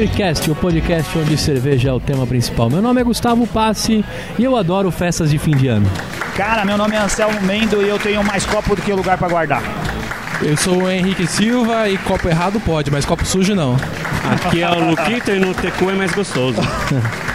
Beercast, o podcast onde cerveja é o tema principal. Meu nome é Gustavo Passi e eu adoro festas de fim de ano. Cara, meu nome é Anselmo Mendo e eu tenho mais copo do que lugar pra guardar. Eu sou o Henrique Silva e copo errado pode, mas copo sujo não. Aqui é o Luquito e no Tecu é mais gostoso.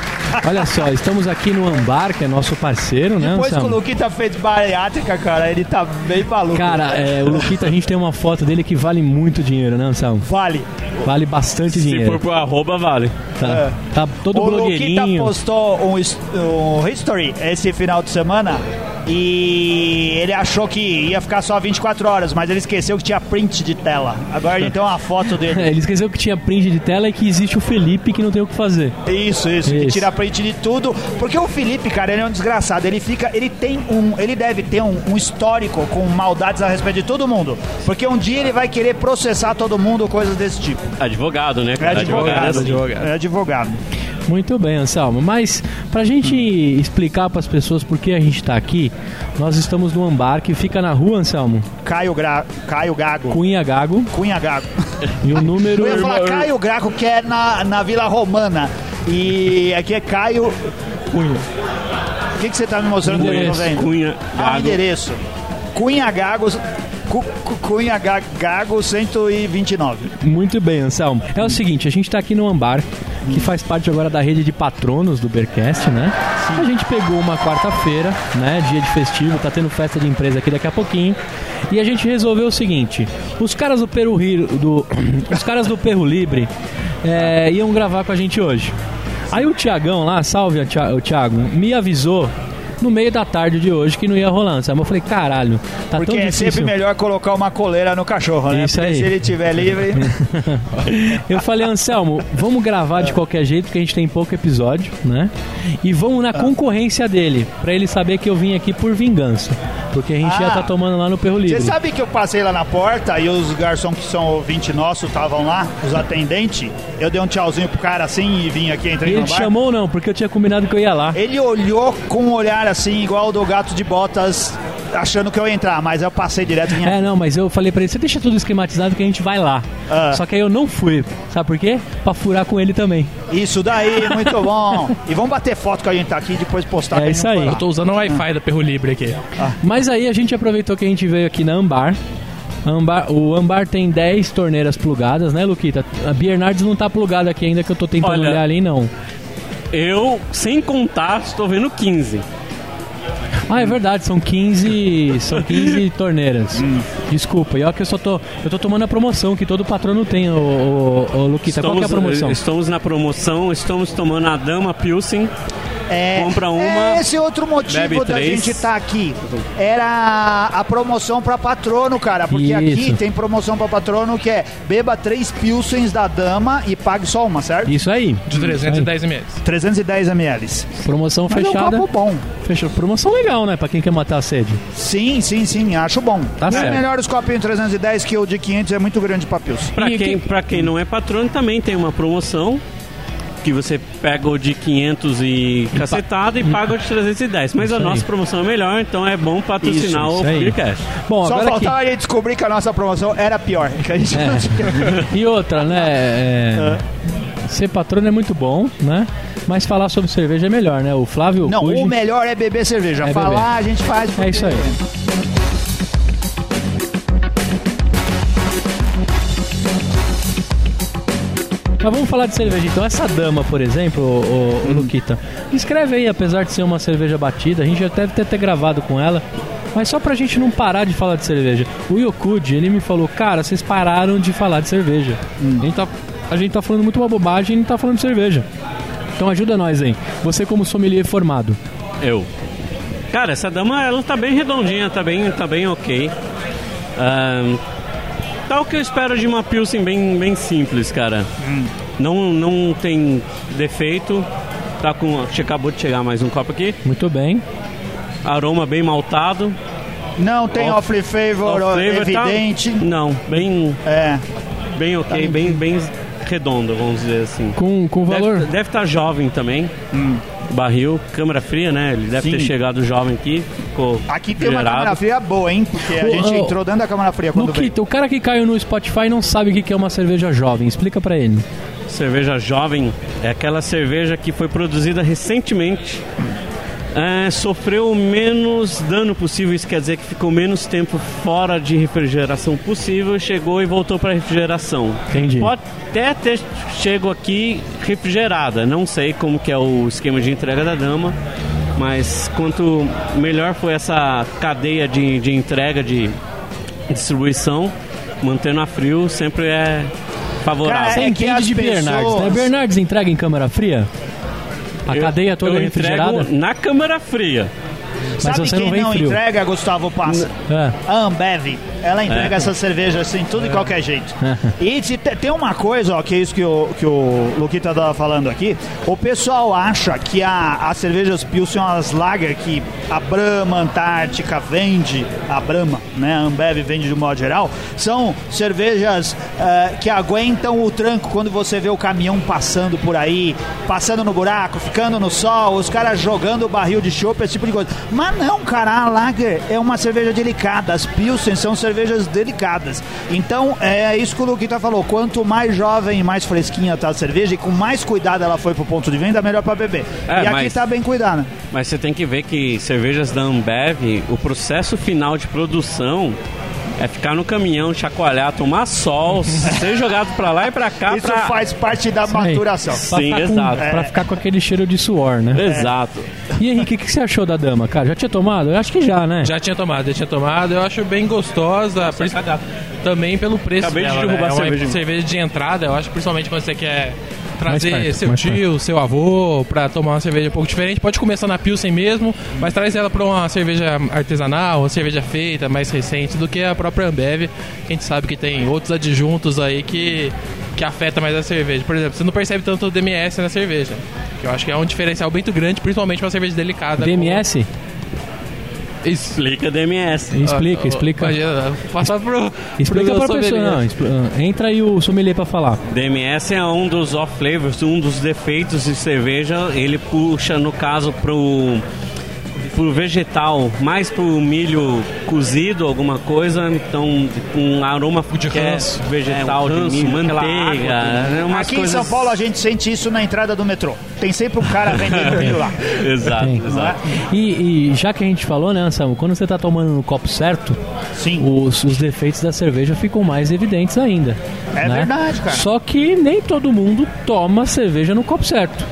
Olha só, estamos aqui no Ambar, que é nosso parceiro, né, Depois que o? Luquita fez bariátrica, cara, ele tá bem maluco. Cara, é, o Luquita, a gente tem uma foto dele que vale muito dinheiro, né, Anselmo? Vale. Vale bastante Se dinheiro. for pro arroba, vale. Tá, tá todo o Luquita blogueirinho. postou um, um history esse final de semana e ele achou que ia ficar só 24 horas, mas ele esqueceu que tinha print de tela. Agora a gente tem uma foto É, dele. ele esqueceu que tinha print de tela e que existe o Felipe que não tem o que fazer. Isso, isso, que Isso. tira print de tudo. Porque o Felipe, cara, ele é um desgraçado. Ele fica, ele tem um, ele deve ter um, um histórico com maldades a respeito de todo mundo. Porque um dia ele vai querer processar todo mundo, coisas desse tipo. Advogado, né? É advogado. assim. advogado. É advogado. Muito bem, Anselmo. Mas pra gente explicar pras pessoas por que a gente tá aqui, nós estamos no Ambar, que fica na rua, Anselmo, Caio, Gra... Caio Gago. Cunha Gago, Cunha Gago. e o número... Eu ia falar Caio Graco, que é na, na Vila Romana. E aqui é Caio Cunha. O que, que você tá me mostrando tô Endereço. vendo? Cunha, Ah, Gago. endereço. Cunha Gago. Cu- cu- Cunha Ga- Gago 129. Muito bem, Anselmo. É o seguinte, a gente tá aqui no Ambar, que faz parte agora da rede de patronos do Beercast, né? A gente pegou uma quarta-feira, né? Dia de festivo, tá tendo festa de empresa aqui daqui a pouquinho. E a gente resolveu o seguinte: os caras do Peru do Os caras do Perro Libre é, iam gravar com a gente hoje. Aí o Tiagão lá, salve o Thiago, me avisou no meio da tarde de hoje que não ia rolar, Anselmo. Eu falei, caralho, tá Porque tão é difícil. sempre melhor colocar uma coleira no cachorro, né? Isso Porque aí. se ele estiver livre. Eu falei, Anselmo, vamos gravar de qualquer jeito, porque a gente tem pouco episódio, né? E vamos na concorrência dele, pra ele saber que eu vim aqui por vingança. Porque a gente já Ah. tá tomando lá no Perro Você Livre. sabe que eu passei lá na porta e os garçons que são ouvinte nosso estavam lá, os atendentes. Eu dei um tchauzinho pro cara assim e vim aqui, E ele no bar. chamou ou não? Porque eu tinha combinado que eu ia lá. Ele olhou com um olhar assim, igual o do gato de botas, achando que eu ia entrar, mas eu passei direto É, não, mas eu falei pra ele, você deixa tudo esquematizado que a gente vai lá. Ah. Só que aí eu não fui. Sabe por quê? Pra furar com ele também. Isso daí, muito bom. E vamos bater foto que a gente tá aqui e depois postar. É isso aí. Eu tô usando o Wi-Fi da Perro Libre aqui. Mas aí a gente aproveitou que a gente veio aqui na Ambar. Ambar- o Ambar tem 10 torneiras plugadas, né, Luquita? A Bernardes não tá plugada aqui ainda, que eu tô tentando Olha- olhar ali, não. Eu, sem contar, estou vendo 15. Ah, é verdade, são 15, são 15 torneiras. Hum. Desculpa, e olha que eu só tô, eu tô tomando a promoção que todo patrono tem, ô, ô, ô Luquita. Qual que é a promoção? estamos na promoção, estamos tomando a Dama Pilsen. É, Compra uma, é esse outro motivo da gente estar aqui. Era a promoção pra patrono, cara. Porque aqui Isso. tem promoção pra patrono que é beba três pilsens da dama e pague só uma, certo? Isso aí. De 310 ml. 310 ml. Promoção Mas é um fechada. copo bom. Fechou. Promoção legal, né? Pra quem quer matar a sede. Sim, sim, sim, acho bom. Tá é certo. melhor os copinhos 310 que o de 500 é muito grande pra pilsen. Pra E quem, que- pra quem não é patrono, também tem uma promoção. Que você pega o de 500 e cacetado e paga o de 310. Mas Isso a nossa aí. promoção é melhor, então é bom patrocinar Isso, o isso aí. Beercast. Bom, Só agora faltava a gente descobrir que a nossa promoção era pior. Que aqui. E outra, né? é, Ser patrono é muito bom, né? Mas falar sobre cerveja é melhor, né? O Flávio Não, o melhor é beber cerveja. É Falar, a gente faz. É isso aí. Mas vamos falar de cerveja então. Essa dama, por exemplo, o, Luquita, escreve aí, apesar de ser uma cerveja batida, a gente já deve ter até gravado com ela. Mas só pra gente não parar de falar de cerveja. O Yokuji, ele me falou, cara, vocês pararam de falar de cerveja. A, gente tá, a gente tá falando muito uma bobagem e não tá falando de cerveja. Então ajuda nós aí. Você como sommelier formado. Eu. Cara, essa dama, ela tá bem redondinha, tá bem, tá bem ok. Ahn, tá o que eu espero de uma Pilsen bem, bem simples, cara. Não, não tem defeito. Tá com. Acabou de chegar mais um copo aqui. Muito bem. Aroma bem maltado. Não tem Off- off flavor, Off flavor tá- evidente. Não, bem, É. bem ok, bem, bem redondo, vamos dizer assim. Com, com valor. Deve estar jovem também. Barril, câmara fria, né? Ele deve Sim. ter chegado jovem aqui. Ficou Aqui tem uma gerado. câmera fria boa, hein? Porque a Ô, gente ô, entrou dentro da câmera fria quando veio. Luquita, o cara que caiu no Spotify não sabe o que que é uma cerveja jovem. Explica pra ele. cerveja jovem é aquela cerveja que foi produzida recentemente. É, sofreu o menos dano possível, isso quer dizer que ficou menos tempo fora de refrigeração possível, chegou e voltou para refrigeração. Entendi. Pode até ter chego aqui refrigerada, não sei como que é o esquema de entrega da dama, mas quanto melhor foi essa cadeia de, de entrega, de distribuição, mantendo a frio sempre é favorável. Cara, Você É que entende as de Bernardes, né? pessoas- Bernardes entrega em câmara fria? A Eu- cadeia toda eu refrigerada? na câmara fria. Mas Sabe você quem não vem não frio. entrega, Gustavo Passa? É. A Ambev. Ela entrega É. essa cerveja assim, tudo de qualquer jeito. E te- tem uma coisa, ó, que é isso que o, que o Luquita tava falando aqui. O pessoal acha que a, as cervejas Pilsen, as lager que a Brahma Antártica vende, a Brahma, né? A Ambev vende de modo geral, são cervejas eh, que aguentam o tranco quando você vê o caminhão passando por aí, passando no buraco, ficando no sol, os caras jogando barril de chopp, esse tipo de coisa. Mas não, cara, a Lager é uma cerveja delicada, as Pilsen são cervejas delicadas. Então, é isso que o Luquita falou, quanto mais jovem e mais fresquinha tá a cerveja e com mais cuidado ela foi pro ponto de venda, melhor pra beber. É, e aqui mas- tá bem cuidada. Mas você tem que ver que cervejas da Ambev, o processo final de produção é ficar no caminhão, chacoalhar, tomar sol, ser jogado pra lá e pra cá. Isso pra... faz parte da Aí. maturação. Pra Sim, ficar com- exato. Pra ficar com aquele cheiro de suor, né? Exato. E Henrique, o que que você achou da dama, cara? Já tinha tomado? Eu acho que já, né? Já tinha tomado, já tinha tomado. Eu acho bem gostosa. por isso- também pelo preço Acabei de dela, derrubar né? a É uma cerveja. cerveja de entrada. Eu acho que principalmente quando você quer trazer perto, seu tio, seu avô pra tomar uma cerveja um pouco diferente. Pode começar na Pilsen mesmo, mas traz ela pra uma cerveja artesanal, uma cerveja feita, mais recente do que a própria Ambev. que A gente sabe que tem outros adjuntos aí que que afeta mais a cerveja. Por exemplo, você não percebe tanto o DMS na cerveja, que eu acho que é um diferencial muito grande, principalmente uma cerveja delicada. DMS? como-. Explica DMS. Explica, Ah, explica. Passar pro. Explica pro pra pessoa. Não, expl- ah, entra aí o sommelier pra falar. DMS é um dos off-flavors, um dos defeitos de cerveja. Ele puxa, no caso, pro, pro vegetal, mais pro milho cozido, alguma coisa. Então, um aroma De que é ranço. vegetal, É, um ranço, de milho, manteiga. água, é umas Aqui coisas... em São Paulo a gente sente isso na entrada do metrô. Tem sempre um cara vendendo milho lá. Exato, Tem. exato. E, e já que a gente falou, né, Anselmo, quando você tá tomando no copo certo, Sim. os, os defeitos da cerveja ficam mais evidentes ainda. É né? verdade, cara. Só que nem todo mundo toma cerveja no copo certo.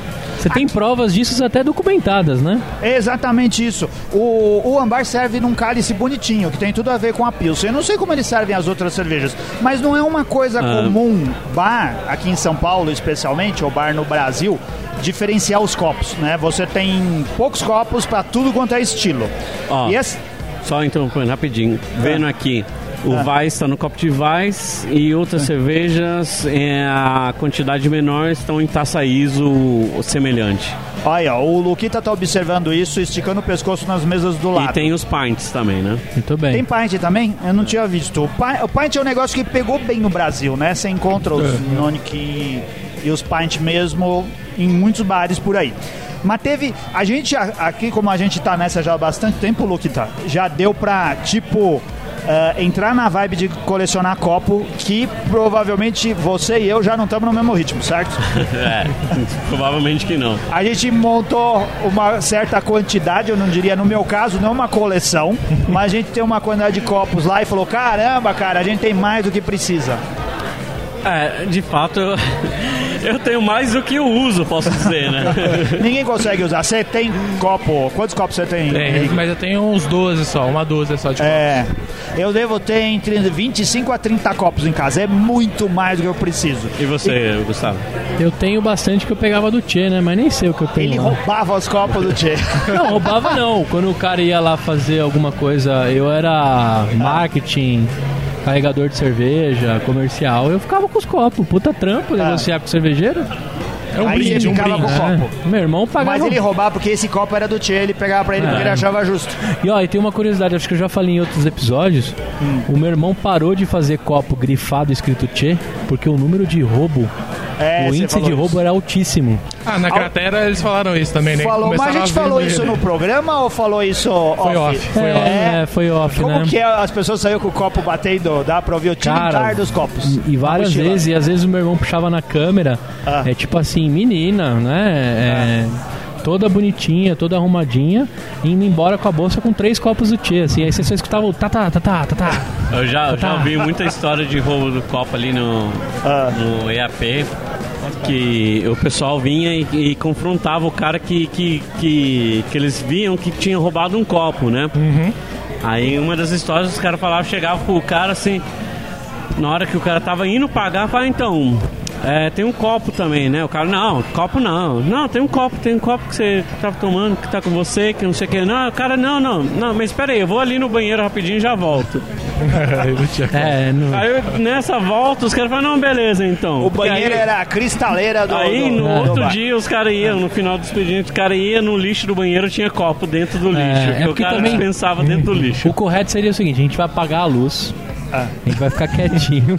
Você tem provas disso até documentadas, né? É exatamente isso. O, o ambar serve num cálice bonitinho, que tem tudo a ver com a Pilsen. Eu não sei como eles servem as outras cervejas, mas não é uma coisa comum, bar, aqui em São Paulo especialmente, ou bar no Brasil, diferenciar os copos, né? Você tem poucos copos para tudo quanto é estilo. Ó. E esse, Só interrompendo rapidinho. Vendo aqui, o Weiss está no copo de Weiss e outras cervejas, é, a quantidade menor, estão em taça ISO semelhante. olha, o Luquita tá observando isso, esticando o pescoço nas mesas do lado. E tem os pints também, né? Muito bem. Tem pint também? Eu não tinha visto. O pint, o pint é um negócio que pegou bem no Brasil, né? Você encontra os Nonic e, e os pint mesmo em muitos bares por aí. Mas teve. A gente, aqui, como a gente tá nessa já há bastante tempo, tá? Já deu pra, tipo. Eh, entrar na vibe de colecionar copo que provavelmente você e eu já não estamos no mesmo ritmo, certo? É, provavelmente que não. A gente montou uma certa quantidade, eu não diria no meu caso, não uma coleção, mas a gente tem uma quantidade de copos lá e falou: caramba, cara, a gente tem mais do que precisa. É, de fato, eu, tenho mais do que eu uso, posso dizer, né? Ninguém consegue usar. Você tem copo. Quantos copos você tem? Tem, mas eu tenho uns 12 só, uma 12 só de É. Eu devo ter entre 25 a 30 copos em casa. É muito mais do que eu preciso. E você, Gustavo? Eu tenho bastante que eu pegava do Tchê, né? Mas nem sei o que eu tenho. Ele lá. roubava os copos do Tchê. Não, roubava não. Quando o cara ia lá fazer alguma coisa, eu era marketing, carregador de cerveja, comercial, eu ficava com os copos. Puta trampo, negociar com o cervejeiro. É um Aí brinde, você um ficava brinde. com o copo. É. Meu irmão pagava. Mas ele roubava porque esse copo era do Tchê. Ele pegava pra ele porque É. ele achava justo. E ó, e tem uma curiosidade, acho que eu já falei em outros episódios. O meu irmão parou de fazer copo grifado escrito Tchê, porque o número de roubo É, o índice de isso. roubo era altíssimo. Ah, na cratera eles falaram isso também, né? Falou, mas a gente ver falou isso no programa ou falou isso Foi off, foi off. É, foi off, Como né? que é? As pessoas saíram com o copo batendo, dá pra ouvir o tilintar Cara, dos copos. E várias vezes, e às vezes o meu irmão puxava na câmera, Ah. é tipo assim, menina, né? É, Toda bonitinha, toda arrumadinha, indo embora com a bolsa com três copos do Tchê, assim. Aí você só escutava o tá, tá, tá, tá, tá, tá. Eu já, eu já Tá. ouvi muita história de roubo do copo ali no, Ah. no EAP. Que o pessoal vinha e, e confrontava o cara que, que, que, que eles viam que tinha roubado um copo, né? Aí uma das histórias os caras falavam, chegava pro cara assim, na hora que o cara tava indo pagar, fala, então, é, tem um copo também, né? O cara, não, copo não. Não, tem um copo, tem um copo que você tava tomando, que tá com você, que não sei o que. Não, o cara, não, não, não, mas espera aí, eu vou ali no banheiro rapidinho e já volto. Não. É, no, Aí eu- nessa volta os caras falam, não, beleza então. O banheiro aí, era a cristaleira do. Aí do- no do outro dia os caras iam, no final do expediente, os caras iam no lixo do banheiro, tinha copo dentro do lixo. é porque o cara também- dispensava dentro do lixo. o correto seria o seguinte: a gente vai apagar a luz, Ah. a gente vai ficar quietinho.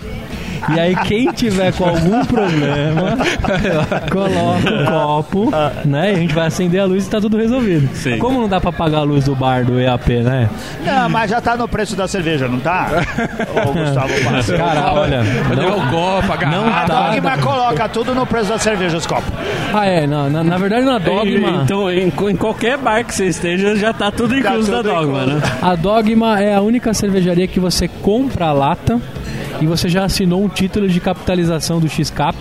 E aí quem tiver com algum problema, coloca o copo, né? E a gente vai acender a luz e tá tudo resolvido. Sim. Como não dá pra apagar a luz do bar do EAP, né? Não, mas já tá no preço da cerveja, não tá? Ô, Gustavo Passa. Cara, olha, não, o copo, a não A tá. Dogma coloca tudo no preço da cerveja, os copos. Ah, é, não, na, na verdade na Dogma, Então, em, em qualquer bar que você esteja, já tá tudo Tá incluso tudo da Dogma, incluso. né? a Dogma é a única cervejaria que você compra a lata e você já assinou um título de capitalização do X-Cap,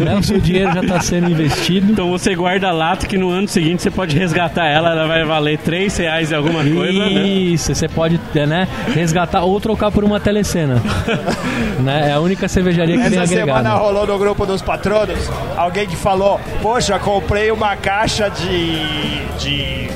né? O seu dinheiro já está sendo investido. Então você guarda a lata que no ano seguinte você pode resgatar ela, ela vai valer 3 reais e alguma coisa, né? Isso, você pode né, resgatar ou trocar por uma telecena. né? É a única cervejaria que tem Essa semana rolou no grupo dos patronos alguém que falou: Poxa, comprei uma caixa de. de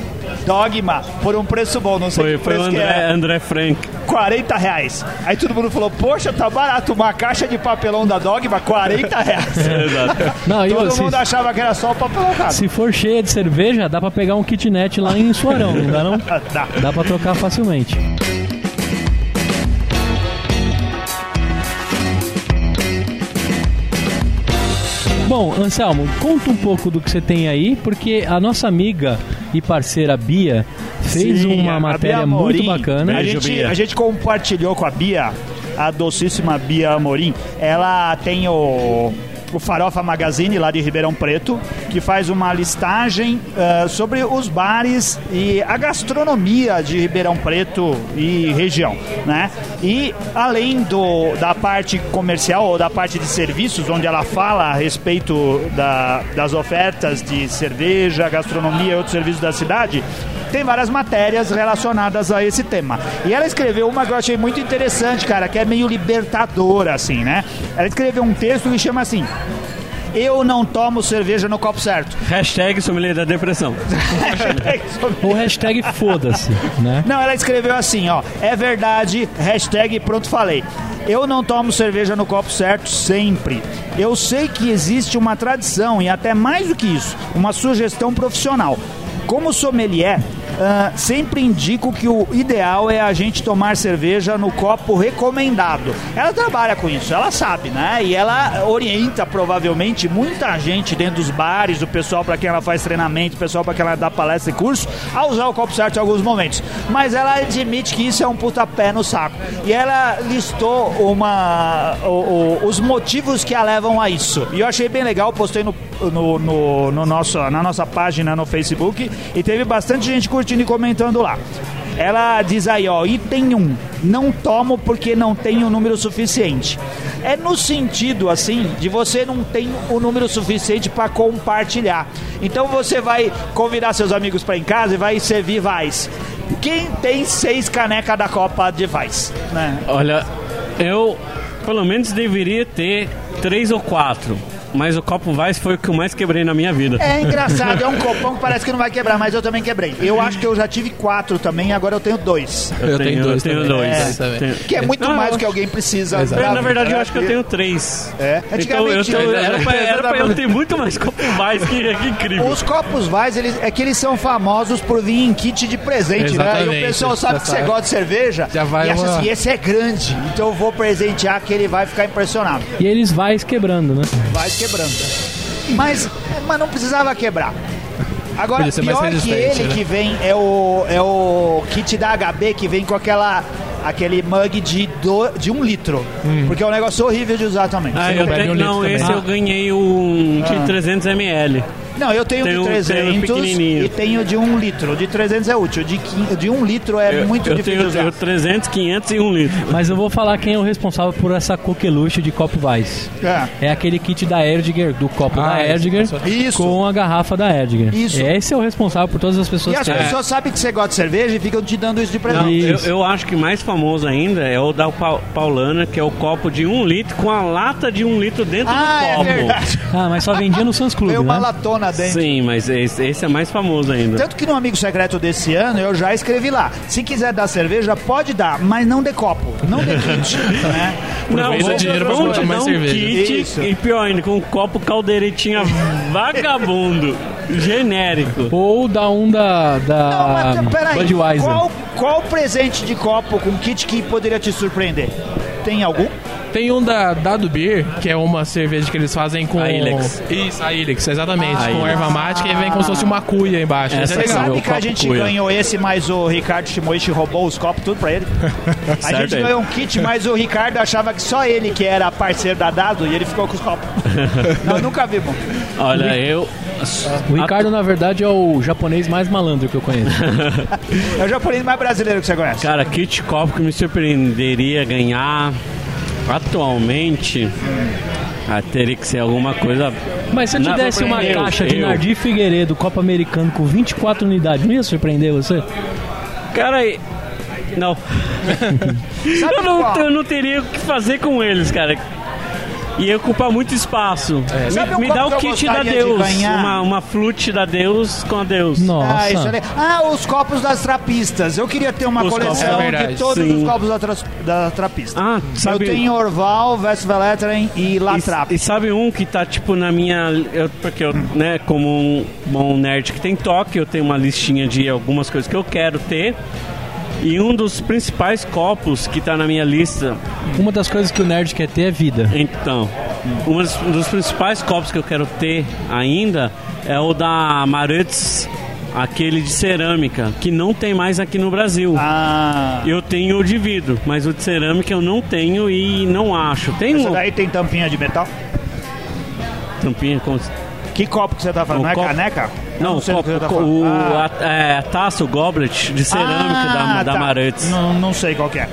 Dogma por um preço bom, não sei Foi, que foi o preço que André, é. André Frank. 40 reais. Aí todo mundo falou: Poxa, tá barato, uma caixa de papelão da Dogma, 40 reais. Exato. Não, e Todo se, mundo achava que era só o papelão, cara. se for cheia de cerveja, dá pra pegar um kitnet lá em Suarão, não dá não? Dá. Dá pra trocar facilmente. Bom, Anselmo, conta um pouco do que você tem aí, porque a nossa amiga e parceira Bia fez Sim, uma matéria muito bacana. A gente, a gente compartilhou com a Bia, a docíssima Bia Amorim. Ela tem o, o Farofa Magazine lá de Ribeirão Preto, que faz uma listagem ah, sobre os bares e a gastronomia de Ribeirão Preto e região, né? E além do, da parte comercial ou da parte de serviços, onde ela fala a respeito da- das ofertas de cerveja, gastronomia e outros serviços da cidade, tem várias matérias relacionadas a esse tema. E ela escreveu uma que eu achei muito interessante, cara, que é meio libertadora, assim, né? Ela escreveu um texto que chama assim: Eu não tomo cerveja no copo certo. Hashtag sommelier da depressão. Ou hashtag foda-se, né? Não, ela escreveu assim, ó. É verdade, hashtag pronto falei. Eu não tomo cerveja no copo certo sempre. Eu sei que existe uma tradição e até mais do que isso, uma sugestão profissional. Como sommelier, ah, sempre indico que o ideal é a gente tomar cerveja no copo recomendado. Ela trabalha com isso, ela sabe, né? E ela orienta provavelmente muita gente dentro dos bares, o pessoal para quem ela faz treinamento, o pessoal para quem ela dá palestra e curso, a usar o copo certo em alguns momentos. Mas ela admite que isso é um puta pé no saco. E ela listou uma, o- o- os motivos que a levam a isso. E eu achei bem legal, postei no, no, no, no nosso, na nossa página no Facebook e teve bastante gente curtindo e comentando lá. Ela diz aí, ó, item 1, não tomo porque não tenho número suficiente. É no sentido, assim, de você não tem o número suficiente para compartilhar. Então você vai convidar seus amigos para em casa e vai servir Vais. Quem tem seis canecas da Copa de Vais? Né? Olha, eu pelo menos deveria ter três ou quatro. Mas o copo Vice foi o que eu mais quebrei na minha vida. É engraçado, é um copão que parece que não vai quebrar, mas eu também quebrei. Eu acho que eu já tive quatro também, agora eu tenho dois. Eu tenho dois Eu tenho também. dois. É. Tenho- Que é muito Não, mais eu- do que alguém precisa. Exato. pra Na verdade, eu acho que eu tenho três. É. Então, eu Antigamente, eu- era, pra, era pra eu ter muito mais copo Vice, que, que incrível. Os copos Vais, eles, é que eles são famosos por vir em kit de presente, né? E o Exatamente. pessoal sabe que você gosta de cerveja Já vai e acha uma- assim, esse é grande, então eu vou presentear que ele vai ficar impressionado. E eles vai quebrando, né? Vai quebrando. Mas, mas não precisava quebrar. Agora, Podia pior que ele né? que vem é o, é o kit da HB que vem com aquela aquele mug de, do, de um litro. Porque é um negócio horrível de usar também. Ah, não eu um não, esse Ah. eu ganhei um de Ah. 300 ml. Não, eu tenho Tem de um- tem um 300 e tenho de 1 litro. De 300 é útil, de, de 1 litro é Eu, muito eu difícil tenho de usar. eu 300, 500 e 1 litro. Mas eu vou falar quem é o responsável por essa coqueluche de copo Weiss. É. É aquele kit da Erdiger, do copo Ah, da Erdiger, Isso. com a garrafa da Erdiger. Isso. Esse é o responsável por todas as E pessoas as que pessoas sabem que você gosta de cerveja e ficam te dando isso de presente. Não, eu, Isso. eu acho que mais famoso ainda é o da Pa- Paulana, que é o copo de 1 litro com a lata de 1 litro dentro Ah, do é copo. verdade. Ah, mas só vendia no Sans Club, Veio uma né? latona dentro. Sim, mas esse, esse é mais famoso ainda. Tanto que no Amigo Secreto desse ano eu já escrevi lá. Se quiser dar cerveja, pode dar, mas não dê copo. Não dê kit. né? Aproveita vamos- dinheiro pra comprar te mais dar um cerveja. kit Isso. e pior ainda, com um copo caldeiretinha vagabundo, genérico. Ou da um da, Não, da mas peraí. Budweiser. Qual, qual presente de copo com kit que poderia te surpreender? Tem algum? Tem um da Dado Beer, que é uma cerveja que eles fazem com. A Ilex. Isso, a Ilex, exatamente. Ah, com Ilex. erva mate, que vem como se fosse uma cuia embaixo. Essa é Você legal. sabe que a gente cuia. ganhou esse, mas o Ricardo Shimoishi roubou os copos tudo pra ele? A Certo gente aí. ganhou um kit, mas o Ricardo achava que só ele que era parceiro da Dado e ele ficou com os copos. Nós nunca vimos. Olha, eu. O Ricardo, na verdade, é o japonês mais malandro que eu conheço. É o japonês mais brasileiro que você conhece. Cara, kit copo que me surpreenderia ganhar atualmente. Ah, teria que ser alguma coisa. Mas se eu te desse uma eu- caixa de eu. Nardi Figueiredo, copo americano com 24 unidades, não ia surpreender você? Cara, não. Eu não, eu não teria o que fazer com eles, cara. Ia ocupar muito espaço. Sabe Me, me dá o kit da de Deus. ganhar? Uma, uma flute da Deus com a Deus. Nossa. Ah, isso é... ah, os copos das trapistas. Eu queria ter uma Os coleção é de todos sim. os copos da, tras- da trapista. Ah, sabe. Eu tenho Orval, Westveleteren e Latrap. E, e sabe um que tá tipo na minha. Eu, porque eu, né, como um bom nerd que tem toque, eu tenho uma listinha de algumas coisas que eu quero ter. E um dos principais copos que tá na minha lista, Uma das coisas que o nerd quer ter é vida. então, um dos, um dos principais copos que eu quero ter ainda é o da Maritz, aquele de cerâmica, que não tem mais aqui no Brasil. Ah, Eu tenho o de vidro, mas o de cerâmica eu não tenho e não acho. Tem essa uma daí tem tampinha de metal? tampinha com Que copo que você tá falando? O não é copo- caneca? Não, sei o, tá o- o- Ah. a, é, a taça, o goblet de cerâmica da, da tá. Não, não sei qual que é.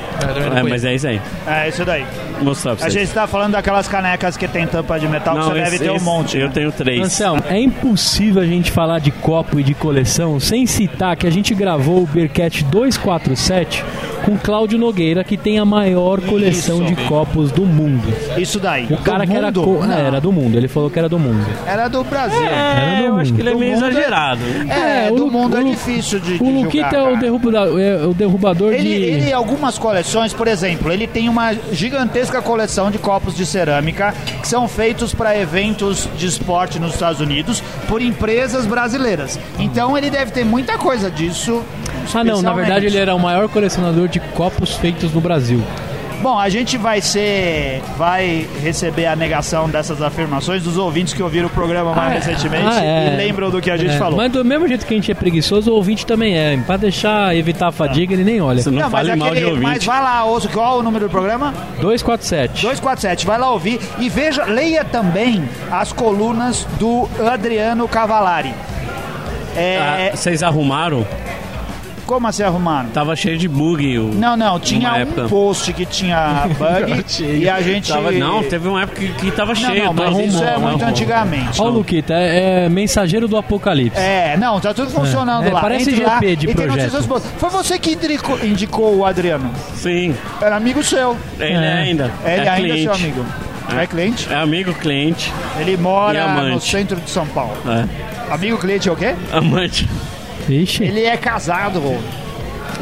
Não É, mas é isso aí. É isso daí. Mostrar pra A vocês. gente tá falando daquelas canecas que tem tampa de metal, que você deve esse- ter um esse monte. Eu né? tenho três. Anselmo, é impossível a gente falar de copo e de coleção sem citar que a gente gravou o Beercat 247 com Cláudio Nogueira, que tem a maior coleção Isso. de copos do mundo. Isso daí. O cara Do que era, co- Não, é, era do mundo, ele falou que era do mundo. Era do Brasil. Era do É, eu acho mundo. que ele é Do meio mundo é- exagerado. É, o do Lu- mundo é o Lu- difícil de, O julgar, Luquita é o, cara. derruba- é o derrubador Ele, de. ele, algumas coleções, por exemplo, ele tem uma gigantesca coleção de copos de cerâmica que são feitos para eventos de esporte nos Estados Unidos por empresas brasileiras. Então ele deve ter muita coisa disso. Ah, não, na verdade ele era o maior colecionador de copos feitos no Brasil. Bom, a gente vai ser. vai receber a negação dessas afirmações dos ouvintes que ouviram o programa mais recentemente Ah, é. e lembram do que a gente É, falou. Mas do mesmo jeito que a gente é preguiçoso, o ouvinte também é. Pra deixar evitar a fadiga, ele nem olha. Você não, Não, mas, fale mal de aquele, ouvinte. mas vai lá, ouça, qual é o número do programa? 247. 247, vai lá ouvir e veja, leia também as colunas do Adriano Cavalari. É, Ah, vocês arrumaram? Como assim arrumaram? Tava cheio de bug. O... Não, não, tinha um época. post que tinha bug e a gente. Tava- não, teve uma época que, que tava Não, cheio. não, mas mas isso é arrumou, muito arrumou. antigamente. Ó, o Luquita, é, é mensageiro do apocalipse. É, não, tá tudo funcionando É, lá. parece Entre lá GP de e tem projeto. Foi você que indicou, indicou o Adriano. Sim, Era amigo seu. ele É. ainda. Ele é ainda é cliente. seu amigo. É cliente? É amigo cliente. Ele mora no centro de São Paulo. É. Amigo cliente é o quê? Amante. Ixi. Ele é casado,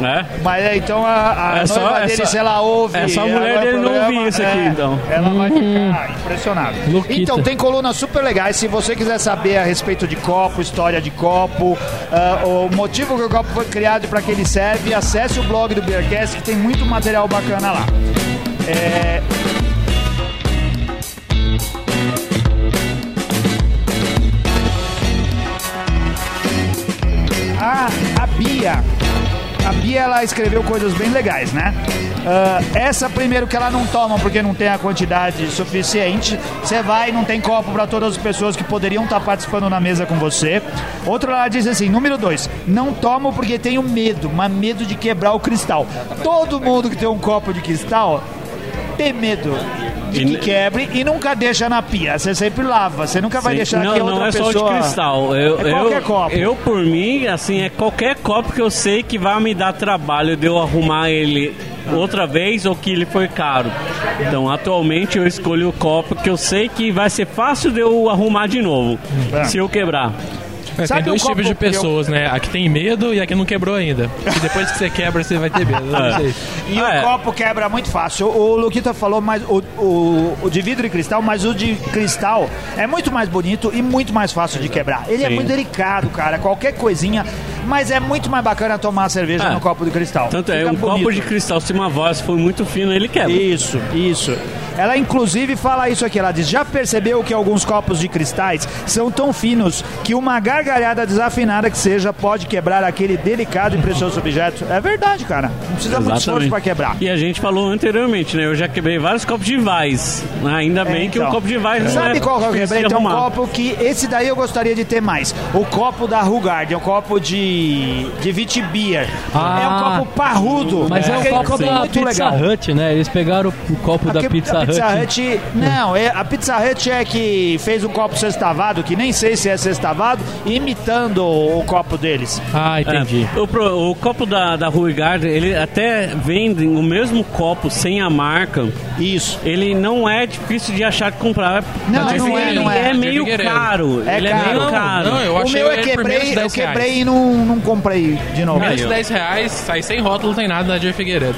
É? Mas é, então a, a É só- noiva é dele, só- se ela ouve. é só a ela mulher vai dele não ouvir isso aqui, é, então. Ela vai ficar impressionada. Luquita. Então, tem colunas super legais. Se você quiser saber a respeito de copo, história de copo, ah, o motivo que o copo foi criado e para que ele serve, acesse o blog do Beercast que tem muito material bacana lá. É, Bia. A Bia ela escreveu coisas bem legais, né? Ah, essa primeiro que ela não toma porque não tem a quantidade suficiente. Você vai, não tem copo para todas as pessoas que poderiam estar participando na mesa com você. Outra ela diz assim, número dois, não tomo porque tenho medo, mas medo de quebrar o cristal. Todo mundo que tem um copo de cristal tem medo de que quebre e nunca deixa na pia. Você sempre lava. Você nunca vai Sim. deixar não, que não outra é pessoa... só de cristal. Eu, É qualquer eu, copo. Eu, por mim, assim, é qualquer copo que eu sei que vai me dar trabalho de eu arrumar ele outra vez ou que ele foi caro. Então, atualmente, eu escolho o copo que eu sei que vai ser fácil de eu arrumar de novo, É. se eu quebrar. É, Sabe tem dois um tipos de pessoas, né? A que tem medo e a que não quebrou ainda. E depois que você quebra, você vai ter medo. Sei. E Ah, o é. copo quebra muito fácil. O Luquita falou mais o, o, o de vidro e cristal, mas o de cristal é muito mais bonito e muito mais fácil de quebrar. Ele é Sim. muito delicado, cara. Qualquer coisinha, mas é muito mais bacana tomar cerveja Ah, no copo de cristal. Tanto é, Fica um bonito. copo de cristal, se uma voz for muito fina, ele quebra. Isso, isso. Ela inclusive fala isso aqui, ela diz: "Já percebeu que alguns copos de cristais são tão finos que uma gargalhada desafinada que seja pode quebrar aquele delicado e precioso objeto?" É verdade, cara. Não precisa muito esforço pra quebrar. E a gente falou anteriormente, né? Eu já quebrei vários copos de Vais. né? Ainda bem que então. o copo de Vais não Sabe é qual que eu quebrei? Tem um copo que. Esse daí eu gostaria de ter mais. O copo da Rugard, é um copo de. De Vitibia. Ah. é um copo parrudo. Mas é, um Aquele copo da muito Pizza legal. Hut, né? Eles pegaram o copo da Aqui- Pizza, a Pizza Hut. Hut. Não, é, a Pizza Hut é que fez um copo sextavado, que nem sei se é sextavado, imitando o copo deles. Ah, entendi. É, o, o copo da, da Rui Garden, ele até vende o mesmo copo sem a marca. Isso. Ele não é difícil de achar de comprar. Não, Mas não é, ele não é. é meio caro. É ele caro. é meio Não, caro. não, eu o achei meu é de quebrei, eu 10 quebrei e não, não comprei de novo. Menos de ó. 10 reais, sai sem rótulo, não tem nada na Dir Figueiredo.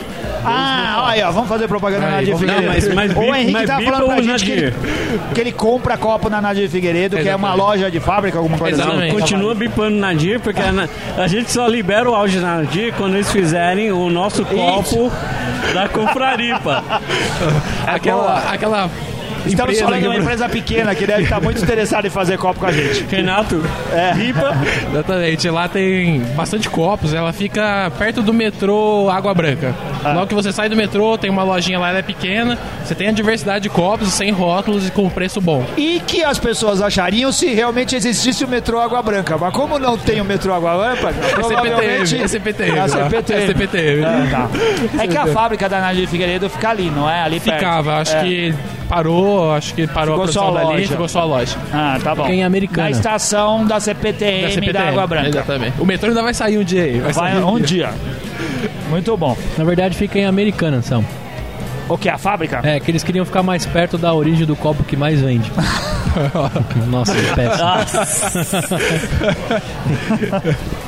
Ah, olha aí, ó, vamos fazer propaganda Aí, na Nadir Figueiredo. Não, mas- mas o Henrique mas tá falando pra gente que ele, que ele compra copo na Nadir Figueiredo, que é uma Exatamente. loja de fábrica, alguma coisa assim. Exatamente. Continua bipando Nadir, porque a, a gente só libera o áudio na Nadir quando eles fizerem o nosso copo da Confraripa. Aquela, aquela Estamos empresa falando de uma empresa pequena que deve estar muito interessada em fazer copo com a gente. Renato, É. bipa. Exatamente, lá tem bastante copos, ela fica perto do metrô Água Branca. Ah. Logo que você sai do metrô, tem uma lojinha lá, ela é pequena, você tem a diversidade de copos, sem rótulos e com preço bom. E que as pessoas achariam se realmente existisse o metrô Água Branca. Mas como não tem o metrô Água Branca, provavelmente... é CPTM, É CPTM. CPTM. É CPTM. É, tá. É que a fábrica da Nadir Figueiredo fica ali, não é? Ali perto. Ficava, acho É. que parou, acho que parou Ficou a produção só a dali, loja. ficou só a loja. Ah, tá bom. Fica em Americana. Na estação da CPTM da, Da CPTM. Água Branca. Exatamente. O metrô ainda vai sair um dia aí. Vai, Vai sair um dia. Muito bom. Na verdade, fica em Americana, são. O que? A fábrica? É, que eles queriam ficar mais perto da origem do copo que mais vende. Nossa, que péssimo.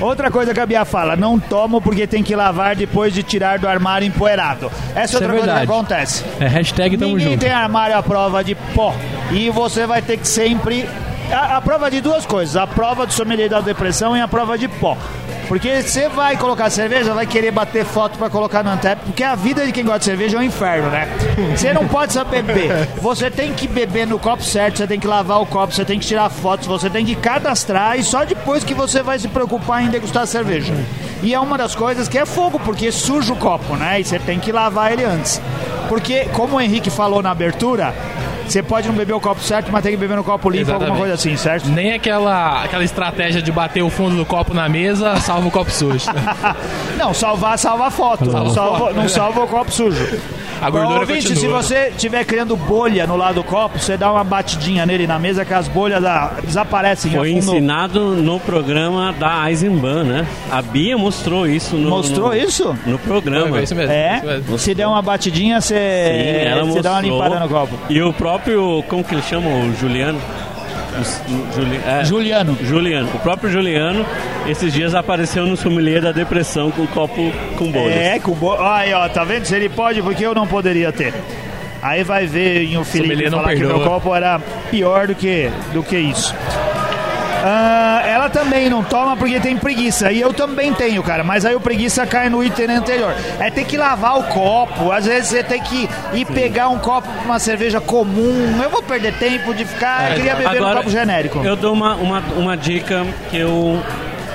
Outra coisa que a Bia fala, não tomo porque tem que lavar depois de tirar do armário empoeirado. Essa é Isso é outra coisa que acontece. É hashtag tamo Ninguém junto. tem armário à prova de pó. E você vai ter que sempre. A, a prova de duas coisas: a prova do sommelier da depressão e a prova de pó. Porque você vai colocar cerveja, vai querer bater foto pra colocar no antep, porque a vida de quem gosta de cerveja é um inferno, né? Você não pode só beber. Você tem que beber no copo certo, você tem que lavar o copo, você tem que tirar fotos, você tem que cadastrar e só depois que você vai se preocupar em degustar a cerveja. E é uma das coisas que é fogo, porque suja o copo, né? E você tem que lavar ele antes. Porque, como o Henrique falou na abertura, você pode não beber o copo certo, mas tem que beber no copo limpo, alguma Exatamente. coisa assim, certo? Nem aquela, aquela estratégia de bater o fundo do copo na mesa salva o copo sujo. não, salvar, salva a foto. Não salva, não salva o copo sujo. A gordura Ouvinte, se continua. você estiver criando bolha no lado do copo, você dá uma batidinha nele na mesa que as bolhas da- desaparecem. Foi ensinado no programa da Eisenbahn, né? A Bia mostrou isso no. Mostrou no- isso? No programa. É isso mesmo. É, isso mesmo. se der uma batidinha, você, Sim, ela você dá uma mostrou. limpada no copo. E o próprio, como que ele chama? O Juliano? Juli- é, Juliano. Juliano. O próprio Juliano, esses dias apareceu no sommelier da depressão com um copo com bolhas. É, com bo... Aí, ó, tá vendo? Se ele pode, porque eu não poderia ter. Aí vai ver em o Felipe falar que meu perdoa. copo era pior do que, do que isso. Ah, ela também não toma porque tem preguiça. E eu também tenho, cara. Mas aí o preguiça cai no item anterior. É ter que lavar o copo. Às vezes você tem que ir pegar um copo pra uma cerveja comum. Eu vou perder tempo de ficar. eu queria beber um copo genérico. Eu dou uma, uma, uma dica que eu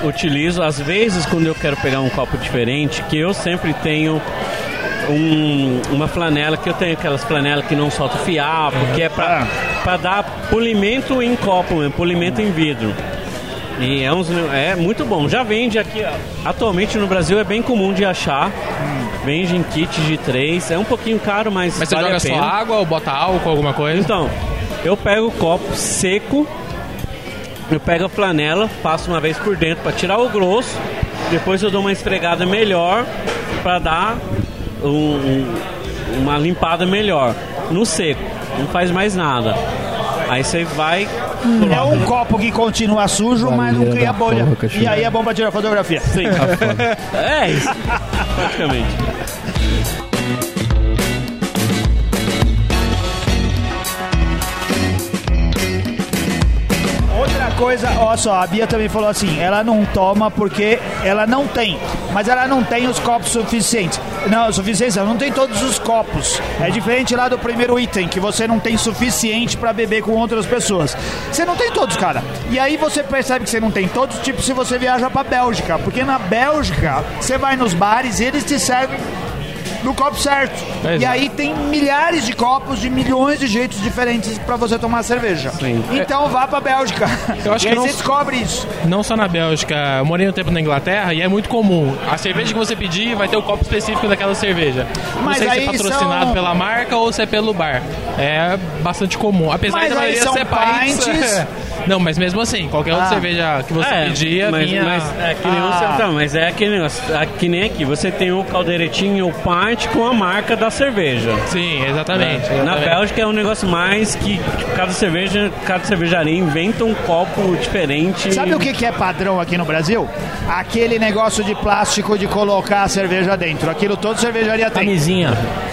utilizo, às vezes, quando eu quero pegar um copo diferente, que eu sempre tenho um- uma flanela, que eu tenho aquelas flanelas que não soltam fiapo, que é pra, pra dar polimento em copo, mesmo, polimento em vidro. E é, uns, é muito bom. Já vende aqui, ó. atualmente no Brasil é bem comum de achar. Vende em kit de três. É um pouquinho caro, mas, Mas você vale joga a só água ou bota álcool, alguma coisa? Então, eu pego o copo seco, eu pego a flanela, passo uma vez por dentro para tirar o grosso, depois eu dou uma esfregada melhor para dar um- um- uma limpada melhor no seco. Não faz mais nada. Aí você vai. É um copo que continua sujo, mas não cria bolha. porra. E aí é bom pra tirar fotografia. Sim. é isso. Praticamente. Coisa, olha só, a Bia também falou assim, ela não toma porque ela não tem, mas ela não tem os copos suficientes. Não, suficientes, ela não tem todos os copos. É diferente lá do primeiro item, que você não tem suficiente pra beber com outras pessoas. Você não tem todos, cara. E aí você percebe que você não tem todos, tipo se você viaja pra Bélgica, porque na Bélgica você vai nos bares e eles te servem no copo certo. É, e aí tem milhares de copos de milhões de jeitos diferentes pra você tomar cerveja. Sim. Então vá pra Bélgica. Eu acho e que aí não- você descobre isso. Não só na Bélgica, eu morei um tempo na Inglaterra e é muito comum. A cerveja que você pedir vai ter o copo específico daquela cerveja. não Mas sei se é aí patrocinado são- pela marca ou se é pelo bar. É bastante comum. Apesar Mas da aí maioria ser pints. Não, mas mesmo assim, qualquer outra Ah. cerveja que você pedia mas, vinha. mas é que nem Ah. você, então, mas é aquele negócio, é que nem aqui, você tem o caldeiretinho e o pint com a marca da cerveja. Sim, exatamente. Na exatamente. Bélgica é um negócio mais que cada cerveja, cada cervejaria inventa um copo diferente. Sabe o que, que é padrão aqui no Brasil? Aquele negócio de plástico de colocar a cerveja dentro. Aquilo todo cervejaria tem. Camisinha.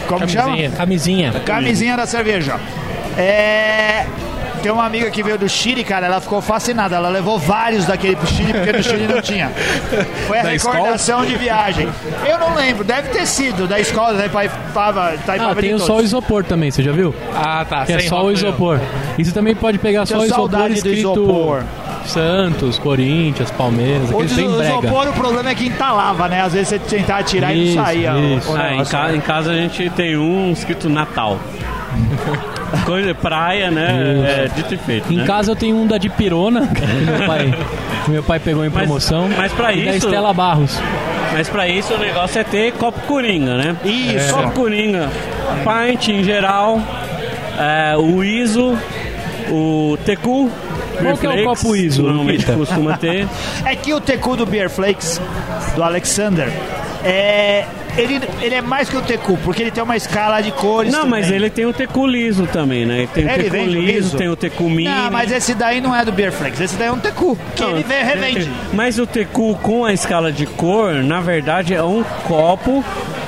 Como que Camisinha. chama? Camisinha. Camisinha da cerveja. É. Tem uma amiga que veio do Chile, cara, ela ficou fascinada. Ela levou vários daquele pro Chile, porque no Chile não tinha. Foi a Da recordação de viagem. Eu não lembro, deve ter sido da escola da Itaipava, Ah, Itaipava tem de o só o todos. isopor também, você já viu? Ah, tá. Que é só o isopor. E você também pode pegar só o isopor escrito isopor. Santos, Corinthians, Palmeiras, O aquele bem brega. isopor, o problema é que entalava, né? Às vezes você tentar tirar e Isso, não saía. o- isso. o Ah, em, ca- em casa a gente tem um escrito Natal. Coisa, praia, né? É dito e feito. Em né? casa eu tenho um da Dipirona, que meu pai, que meu pai pegou em Mas- promoção. mas pra e da isso- Estela Barros. Mas pra isso o negócio é ter copo coringa, né? Isso. Copo coringa, pint em geral, é, o ISO, o TQ. Qual que é o Beer copo Flakes, ISO, Normalmente costuma ter. É que o tecu do Beer Flakes, do Alexander, é. Ele, ele é mais que o tecu, porque ele tem uma escala de cores. Não, mas também. ele tem o TQ liso também, né? Tem o Ele vende o liso, liso? tem o TQ mini. Não, mas esse daí não é do Beer Flakes, esse daí é um tecu, que Não, ele vê, revende. Mas o TQ com a escala de cor, na verdade, é um copo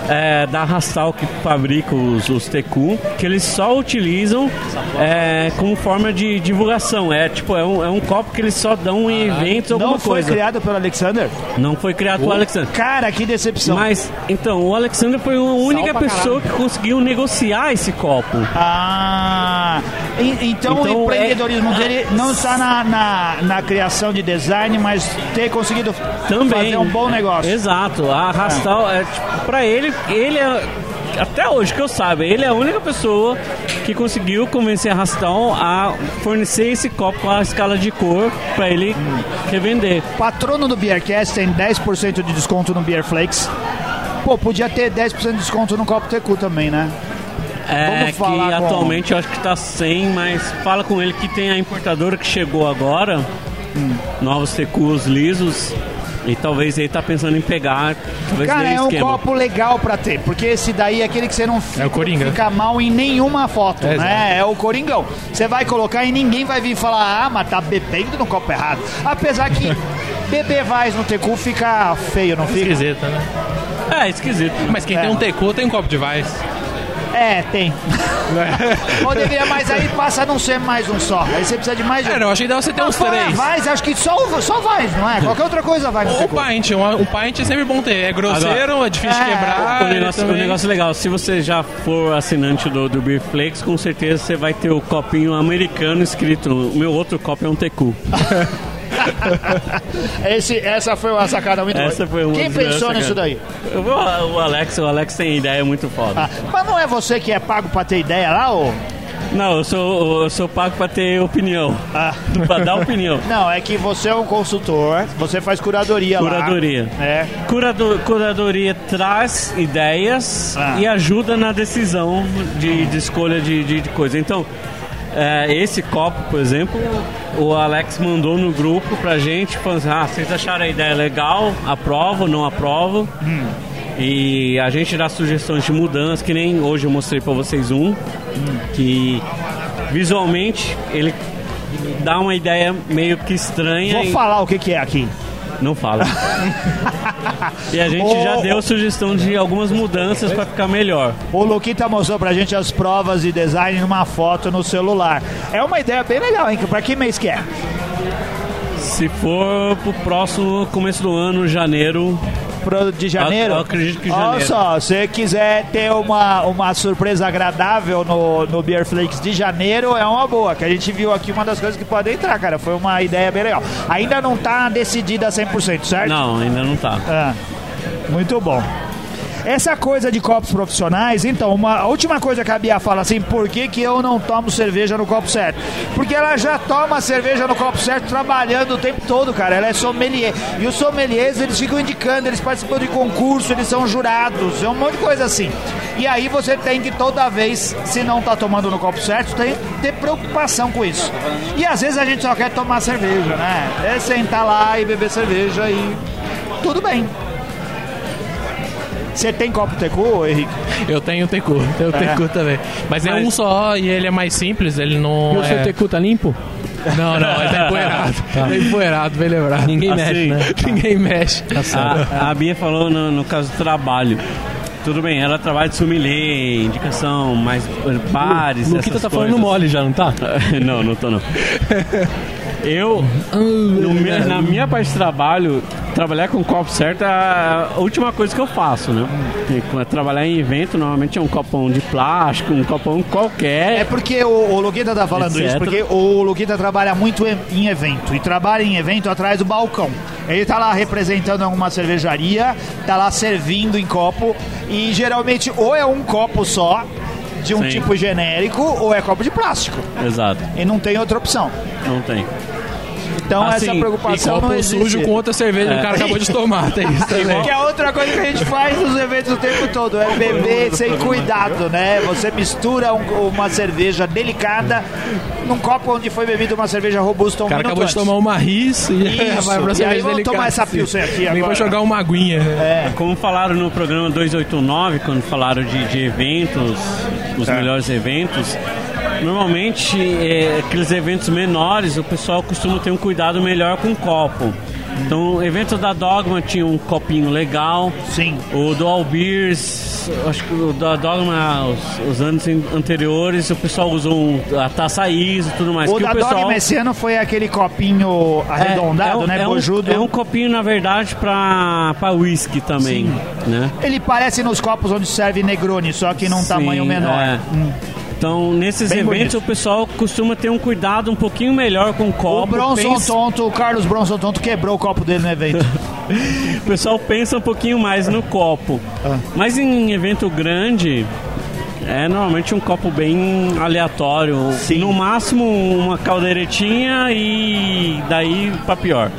é, da Rastal que fabrica os, os TQ, que eles só utilizam é, como forma de divulgação. É tipo, é um, é um copo que eles só dão em eventos, alguma Não foi coisa. criado pelo Alexander? Não foi criado por Alexandre. Cara, que decepção. Mas, então, o Alexandre foi a única pessoa que conseguiu negociar esse copo. Ah, e- então, Então, o empreendedorismo é- dele não está na, na, na criação de design, mas ter conseguido Também. fazer um bom negócio. Exato. A Rastal, é, tipo, pra ele, ele é. Até hoje que eu saiba, ele é a única pessoa que conseguiu convencer a Rastal a fornecer esse copo com a escala de cor pra ele revender. Patrono do Beercast tem 10% de desconto no Beer Flakes. Pô, podia ter 10% de desconto no Copo Tecu também, né? É que com- atualmente eu acho que tá sem, mas fala com ele que tem a importadora que chegou agora, Hum. novos tecus lisos, e talvez ele tá pensando em pegar. Talvez Cara, é um esquema. copo legal pra ter, porque esse daí é aquele que você não fica, É o Coringa. fica mal em nenhuma foto, É, né? É o Coringão. Você vai colocar e ninguém vai vir falar, ah, mas tá bebendo no copo errado. Apesar que beber vais no Tecu fica feio, não fica? Esquisita, né? É, esquisito. Mas quem É. tem um tecu tem um copo de Vaz. É, tem. Ou deveria, mas aí passa a não ser mais um só. Aí você precisa de mais de um. É, não, achei que dava você ter uns três. Vais, acho que só, o- só vais, não é? Qualquer outra coisa vai Ou Tecu. pint, um, um pint é sempre bom ter. É grosseiro, é difícil de É, quebrar. O negócio, o negócio legal, se você já for assinante do, do Beer Flakes, com certeza você vai ter o copinho americano escrito. O meu outro copo é um tecu. Esse, essa foi uma sacada muito Essa boa. foi uma Quem pensou nisso daí? Vou- O Alex, o Alex tem ideia muito foda. Ah, mas não é você que é pago pra ter ideia lá, ô? Não, eu sou, eu sou pago pra ter opinião. Ah. pra dar opinião. Não, é que você é um consultor, você faz curadoria, lá. Curadoria. É. Curador, curadoria traz ideias Ah. e ajuda na decisão de, de escolha de, de, de coisa. Então, é, esse copo, por exemplo, o Alex mandou no grupo pra gente, falando assim, ah, vocês acharam a ideia legal? Aprovo, não aprovo? Hum. E a gente dá sugestões de mudança, que nem hoje eu mostrei pra vocês um, que visualmente ele dá uma ideia meio que estranha. Vou e- falar o que, que é aqui. Não fala. e a gente Ô, já deu sugestão de algumas mudanças para ficar melhor. O Luquita mostrou pra gente as provas de design numa foto no celular. É uma ideia bem legal, hein? Pra que mês que é? Se for pro próximo começo do ano, janeiro, Pro, de janeiro? Eu- eu acredito que Olha janeiro. só, se quiser ter uma, uma surpresa agradável no, no Beer Flakes de janeiro, é uma boa. Que a gente viu aqui uma das coisas que pode entrar, cara. Foi uma ideia bem legal. Ainda não tá decidida 100%, certo? não, ainda não tá. Ah, muito bom. Essa coisa de copos profissionais, então, uma a última coisa que a Bia fala assim, por que, que eu não tomo cerveja no copo certo? Porque ela já toma cerveja no copo certo trabalhando o tempo todo, cara. Ela é sommelier. E os sommeliers, eles ficam indicando, eles participam de concurso, eles são jurados, é um monte de coisa assim. E aí você tem que toda vez, se não tá tomando no copo certo, tem que ter preocupação com isso. E às vezes a gente só quer tomar cerveja, né? É sentar lá e beber cerveja e tudo bem. Você tem copo tecu, Henrique? Eu tenho o Tecu, tenho o É. Tecu também. Mas é Mas- um só e ele é mais simples, ele não. E o seu é... tecu tá limpo? Não, não, ele tá empoeirado. Tá empoeirado, bem lembrado. Ninguém Assim, mexe, né? Ninguém mexe. A, a Bia falou no, no caso do trabalho. Tudo bem, ela trabalha de sommelier, indicação, mais bares, O Luquita tá falando mole já, não tá? não, não tô não. Eu, no na minha parte de trabalho, trabalhar com copo certo é a última coisa que eu faço, né? E quando é Trabalhar em evento, normalmente é um copão de plástico, um copão É qualquer. porque o, o Luquita tá falando Etc. isso, porque o Luquita trabalha muito em, em evento. E trabalha em evento atrás do balcão. Ele tá lá representando alguma cervejaria, tá lá servindo em copo. E geralmente ou é um copo só, de um Sim. tipo genérico, ou é copo de plástico. Exato, E não tem outra opção. não tem. Então Assim, essa preocupação e copo não existe. sujo com outra cerveja que o cara acabou de tomar. Tem isso também. Que é outra coisa que a gente faz nos eventos o tempo todo, é beber sem cuidado, né? Você mistura um- uma cerveja delicada num copo onde foi bebida uma cerveja robusta um O cara acabou de antes. tomar uma ris e Isso. vai pra E cerveja aí vamos delicada. tomar essa Pilsen aqui agora. vai jogar uma aguinha. É. Como falaram no programa 289, quando falaram de, de eventos, os Tá. melhores eventos, normalmente é, aqueles eventos menores o pessoal costuma ter um cuidado melhor com o copo. Então, o evento da Dogma tinha um copinho legal. Sim. O do Albiers, acho que o da Dogma, os, os anos anteriores, o pessoal usou um- a taça ISO e tudo mais. O que da o pessoal, Dogma esse ano foi aquele copinho arredondado, é, né? é um, é um copinho, na verdade, pra, pra whisky também, né? Ele parece nos copos onde serve Negroni, só que num Sim, tamanho menor. é. Então, nesses Bem eventos, bonito. o pessoal costuma ter um cuidado um pouquinho melhor com o copo. O Bronson pensa- Tonto, o Carlos Bronson Tonto quebrou o copo dele no evento. o pessoal pensa um pouquinho mais no copo. Ah. Mas em evento grande, é normalmente um copo bem aleatório. Sim. No máximo, uma caldeiretinha e daí pra pior.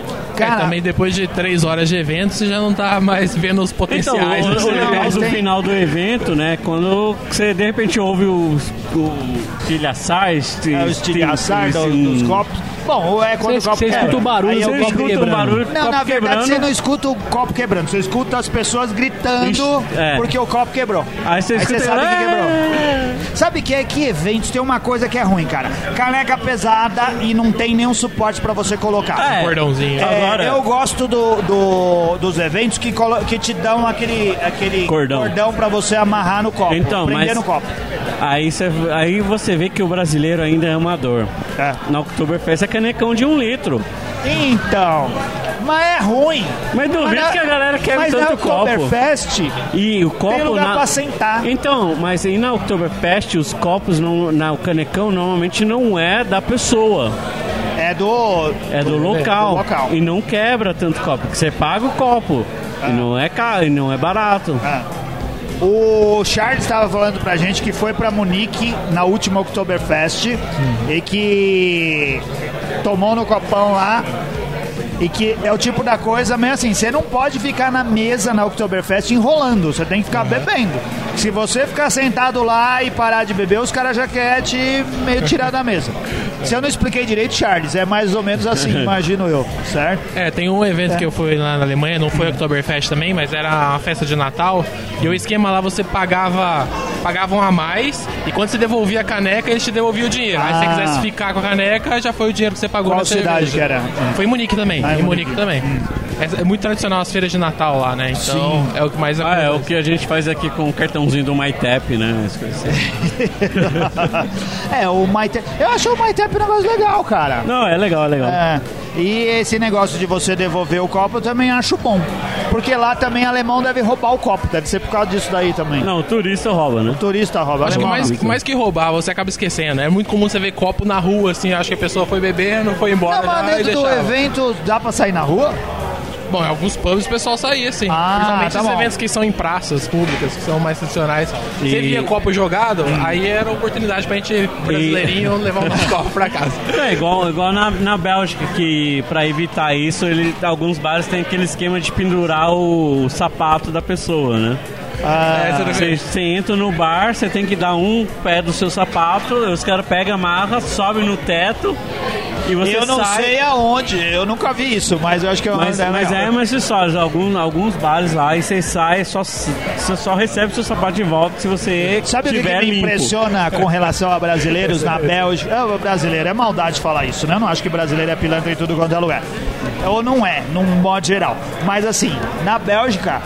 É, Cara, também depois de três horas de evento, você já não tá mais vendo os Então, potenciais. o, da o cerveja. legal do tem- final do evento, né? Quando você de repente ouve os, o é o estilhaçar esti- dos, esti- dos copos. Bom, é quando Você- o copo você quebra. escuta o barulho, Aí é você o Você copo escuta escuta o quebrando. barulho, Não, copo na verdade quebrando. você não escuta o copo quebrando, você escuta as pessoas gritando Ixi, é. porque o copo quebrou. Aí você escuta sabe que "É!" quebrou. Sabe que é que eventos tem uma coisa que é ruim, cara. Caneca pesada e não tem nenhum suporte pra você colocar. É. Cordãozinho. É, Agora- eu gosto do, do- dos eventos que, colo- que te dão aquele, aquele Cordão. pra você amarrar no copo, Então, prender mas- no copo. Aí você, aí você vê que o brasileiro ainda é amador. É. Na Oktoberfest é canecão de um litro. Então, mas é ruim. Mas duvido na- que a galera quer mas tanto na copo. Oktoberfest E o copo tem lugar na... pra sentar. Então, mas aí na Oktoberfest os copos, não, na, o canecão normalmente não é da pessoa. É do. É do local. do local. E não quebra tanto copo, porque você paga o copo. E não é caro, e não é barato. Ah. O Charles estava falando pra gente que foi pra Munique na última Oktoberfest e que tomou no copão lá. E que é o tipo da coisa meio assim, você não pode ficar na mesa na Oktoberfest enrolando, você tem que ficar bebendo. Se você ficar sentado lá e parar de beber, os caras já querem te meio tirar da mesa. Se eu não expliquei direito, Charles, é mais ou menos assim, imagino eu, certo? É, tem um evento É. que eu fui lá na Alemanha, não foi Oktoberfest também, mas era uma festa de Natal. E o esquema lá você pagava pagavam a mais e quando você devolvia a caneca, eles te devolviam o dinheiro. Aí se você Ah. quisesse ficar com a caneca, já foi o dinheiro que você pagou Qual na cidade cerveja. que era? Foi em Munique também. Ah, em em Munique, Munique. também. É, é muito tradicional as feiras de Natal lá, né? Então Sim. é o que mais Ah, é o acontece. que a gente faz aqui com o cartãozinho do MyTap, né? Assim. é, o MyTap. Eu acho o MyTap um negócio legal, cara. Não, é legal, é legal. É. E esse negócio de você devolver o copo eu também acho bom. Porque lá também alemão deve roubar o copo. Deve ser por causa disso daí também. Não, o turista rouba, né? Turista rouba. Acho que alemão mais, não. mais que roubar, você acaba esquecendo. É muito comum você ver copo na rua, assim, acho que a pessoa foi beber, não foi embora. Não, mas já, e dentro do evento dá pra sair na rua? Bom, em alguns pubs o pessoal saía, sim. Ah, Principalmente tá esses bom. eventos que são em praças públicas, que são mais tradicionais. Você E- via copo jogado, aí era oportunidade pra gente, brasileirinho, levar o nosso copo pra casa. É igual, igual na, na Bélgica, que pra evitar isso, ele, alguns bares têm aquele esquema de pendurar o, sapato da pessoa, né? Ah, É, você Você, vê. você entra no bar, você tem que dar um pé do seu sapato, os caras pegam a marra, sobe no teto e você eu não sai. sei aonde, eu nunca vi isso, mas eu acho que é uma Mas, mas é mais acessórios, alguns, alguns bares lá e você sai, só, você só recebe seu sapato de volta se você Sabe o que, tiver me limpo. impressiona com relação a brasileiros na Bélgica? É, brasileiro, é maldade falar isso, né? Eu não acho que brasileiro é pilantra em tudo quanto é lugar. Ou não é, num modo geral. Mas assim, na Bélgica,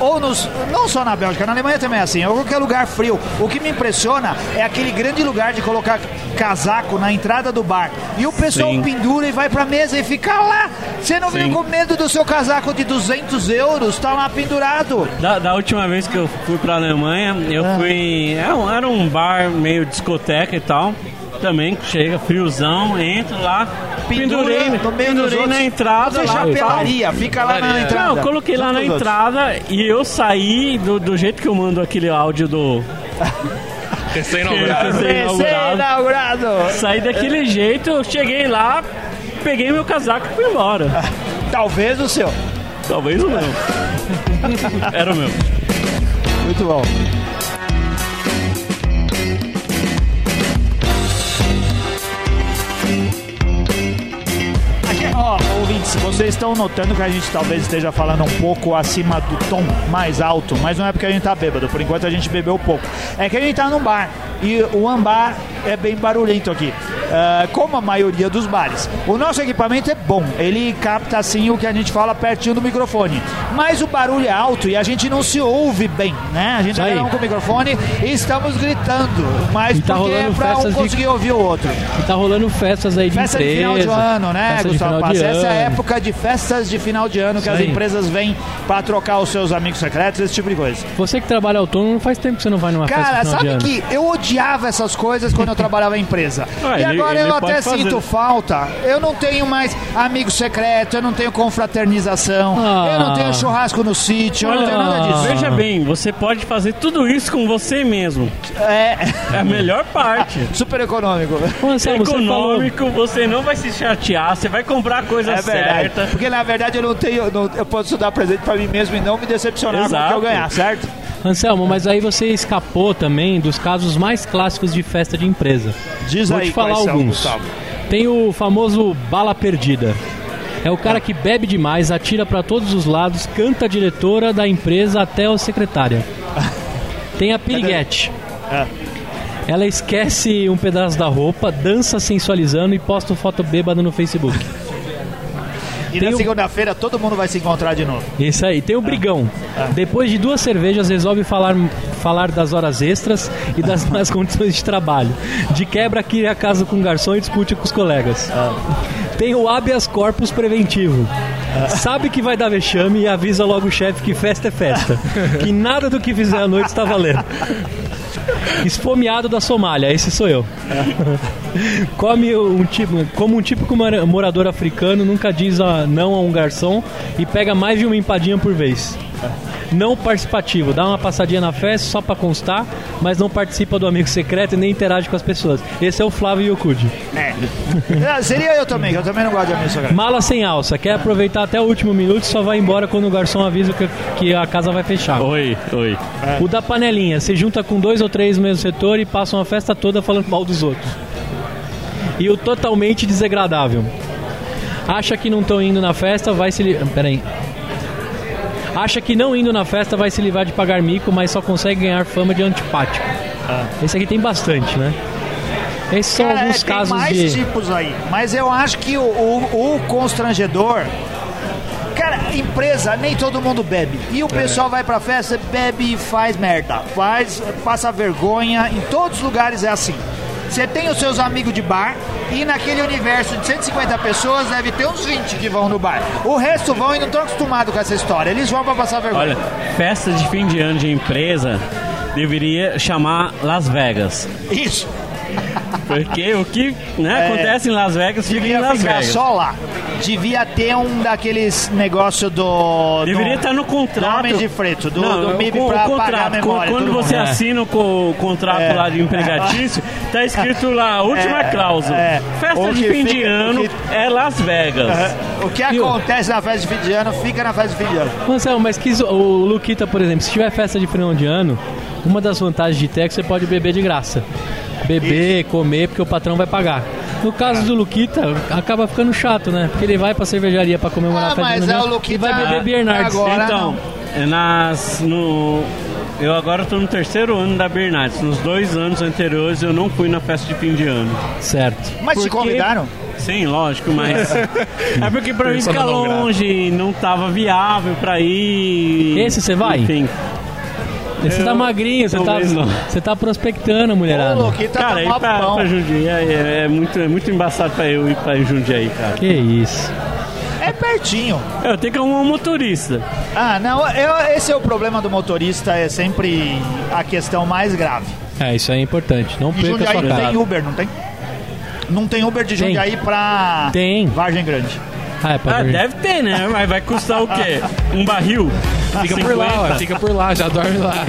ou nos, não só na Bélgica, na Alemanha também é assim, ou qualquer lugar frio. O que me impressiona é aquele grande lugar de colocar casaco na entrada do bar. E o pessoal Sim. pendura e vai pra mesa e fica lá. Você não Sim. fica com medo do seu casaco de 200 euros, tá lá pendurado. Da, da última vez que eu fui pra Alemanha, eu Ah. fui. Era um, era um bar meio discoteca e tal. Também chega friozão, entro lá, pendurei, pendurei na entrada Você lá. chapelaria, fica lá na entrada. Não, eu coloquei lá na entrada e eu saí do, do jeito que eu mando aquele áudio do. Recém-inaugurado. Recém-inaugurado. Recém-inaugurado. Saí daquele jeito, cheguei lá, peguei meu casaco e fui embora. Talvez o seu. Talvez o meu. Era o meu. Muito bom. Vocês estão notando que a gente talvez esteja falando um pouco acima do tom mais alto, mas não é porque a gente tá bêbado, por enquanto a gente bebeu pouco. É que a gente tá num bar e o ambar é bem barulhento aqui, ah, como a maioria dos bares. O nosso equipamento é bom, ele capta assim o que a gente fala pertinho do microfone, mas o barulho é alto e a gente não se ouve bem, né? A gente tá com o microfone e estamos gritando, mas E tá porque é pra um festas de- conseguir ouvir o outro. E tá rolando festas aí de Festa de empresa. final de ano, né, festa de Gustavo Paz? de Essa é a época de festas de final de ano que Isso as aí. empresas vêm pra trocar os seus amigos secretos, esse tipo de coisa. Você que trabalha autônomo, não faz tempo que você não vai numa Cara, festa de final sabe de ano. que eu odiava essas coisas quando eu trabalhava em empresa. Ah, e ele- agora ele eu até fazer. sinto falta. Eu não tenho mais amigo secreto, eu não tenho confraternização, Ah. eu não tenho churrasco no sítio, eu não tenho nada disso. Veja bem, você pode fazer tudo isso com você mesmo. É É a melhor parte. super econômico. Você falou... Econômico, você não vai se chatear, você vai comprar a coisa É certa. Porque na verdade eu não tenho. não- eu posso dar presente pra mim mesmo e não me decepcionar com o que Exato. eu ganhar, certo? Anselmo, mas aí você escapou também dos casos mais clássicos de festa de empresa. Diz Vou aí te falar são, alguns. Gustavo. Tem o famoso bala perdida. É o cara que bebe demais, atira pra todos os lados, canta a diretora da empresa até a secretária. Tem a piriguete. É. Ela esquece um pedaço da roupa, dança sensualizando e posta foto bêbada no Facebook. E Tem na o- segunda-feira todo mundo vai se encontrar de novo. Isso aí. Tem o brigão. Depois de duas cervejas, resolve falar, falar das horas extras e das más condições de trabalho. De quebra, cria casa com o garçom e discute com os colegas. Tem o habeas corpus preventivo. Sabe que vai dar vexame e avisa logo o chefe que festa é festa. que nada do que fizer à noite está valendo. Esfomeado da Somália, esse sou eu. Come um tipo, como um típico mora- morador africano, nunca diz a- não a um garçom e pega mais de uma empadinha por vez. Não participativo, dá uma passadinha na festa só pra constar, mas não participa do amigo secreto e nem interage com as pessoas. Esse é o Flávio Yokudi. É. Ah, Seria eu também, que eu também não gosto de amigo secreto. Mala sem alça, quer aproveitar até o último minuto e só vai embora quando o garçom avisa que, que a casa vai fechar. Oi, oi. O da panelinha, se junta com dois ou três no mesmo setor e passam a festa toda falando mal dos outros. E o totalmente desagradável. Acha que não estão indo na festa, vai se. Li... Peraí. Acha que não indo na festa vai se livrar de pagar mico, mas só consegue ganhar fama de antipático. Esse aqui tem bastante, né? Esses são Cara, alguns é, tem casos mais de. tipos aí. Mas eu acho que o, o, o constrangedor. Cara, empresa, nem todo mundo bebe. E o pessoal vai pra festa, bebe e faz merda. Faz, passa vergonha. Em todos os lugares é assim. Você tem os seus amigos de bar e naquele universo de 150 pessoas deve ter uns 20 que vão no bar. O resto vão e não estão acostumados com essa história. Eles vão pra passar vergonha. Olha, festa de fim de ano de empresa deveria chamar Las Vegas. Isso. Porque o que né, É. acontece em Las Vegas fica em Devia Las ficar Vegas. só lá. Devia ter um daqueles negócio do. Deveria do- estar no contrato. do Homem de Freto, do, Não, do MIB o- o pra pagar a contrato. memória. Quando você mundo. assina o co- contrato É. lá de empregatício, tá escrito lá, a última É, cláusula. é. Festa O de fim de fica- ano o que- é Las Vegas. O que E o- acontece na festa de fim de ano fica na festa de fim de ano. Marcelo, mas que o Luquita, por exemplo, se tiver festa de final de ano, uma das vantagens de ter é que você pode beber de graça. Beber, comer, porque o patrão vai pagar. No caso do Luquita, acaba ficando chato, né? Porque ele vai pra cervejaria pra comemorar Ah, a festa mas de é o Luquita- e vai beber Bernardes. Agora então, nas, no, eu agora estou no terceiro ano da Bernardes. Nos dois anos anteriores eu não fui na festa de fim de ano. Certo. Mas te Porque- convidaram? Sim, lógico, mas. é porque pra mim grata. longe, não tava viável pra ir. Esse você vai? Enfim. Você tá magrinho, você tá, não. você tá prospectando, mulherada. Luquita Cara, ir tá pra, pra Jundiaí é, é muito, é muito embaçado pra eu ir pra Jundiaí, cara. Que isso. É pertinho. Eu tenho que arrumar um motorista. Ah, não, eu- esse é o problema do motorista, é sempre a questão mais grave. É, isso aí é importante. Não E perca Jundiaí sua não tem. Uber, não tem? Não tem Uber de Tem. Jundiaí pra Tem. Vargem Grande. Ah, é pra Ah, deve ter, né? Mas vai custar o quê? Um barril? Fica por lá, ué, fica por lá, já dorme lá.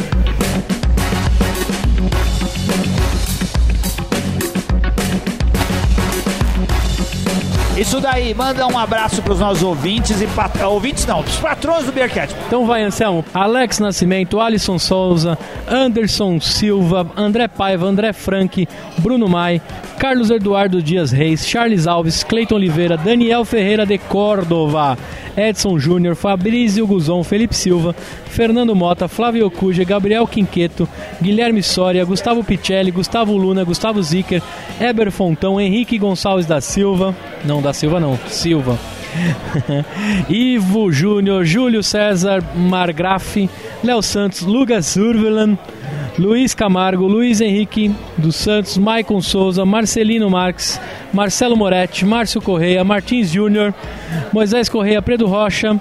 Isso daí, manda um abraço pros nossos ouvintes e pat... ouvintes não, pros patrões do Beercat. Então vai, Anselmo. Alex Nascimento, Alisson Souza, Anderson Silva, André Paiva, André Frank, Bruno Mai, Carlos Eduardo Dias Reis, Charles Alves, Cleiton Oliveira, Daniel Ferreira de Córdova, Edson Júnior, Fabrício Guzon, Felipe Silva, Fernando Mota, Flávio Ocuja, Gabriel Quinqueto, Guilherme Soria, Gustavo Picelli, Gustavo Luna, Gustavo Zicker, Eber Fontão, Henrique Gonçalves da Silva, não da Silva não, Silva. Ivo Júnior, Júlio César Margraf, Léo Santos, Lucas Survelan, Luiz Camargo, Luiz Henrique dos Santos, Maicon Souza, Marcelino Marques, Marcelo Moretti, Márcio Correia, Martins Júnior, Moisés Correia, Pedro Rocha,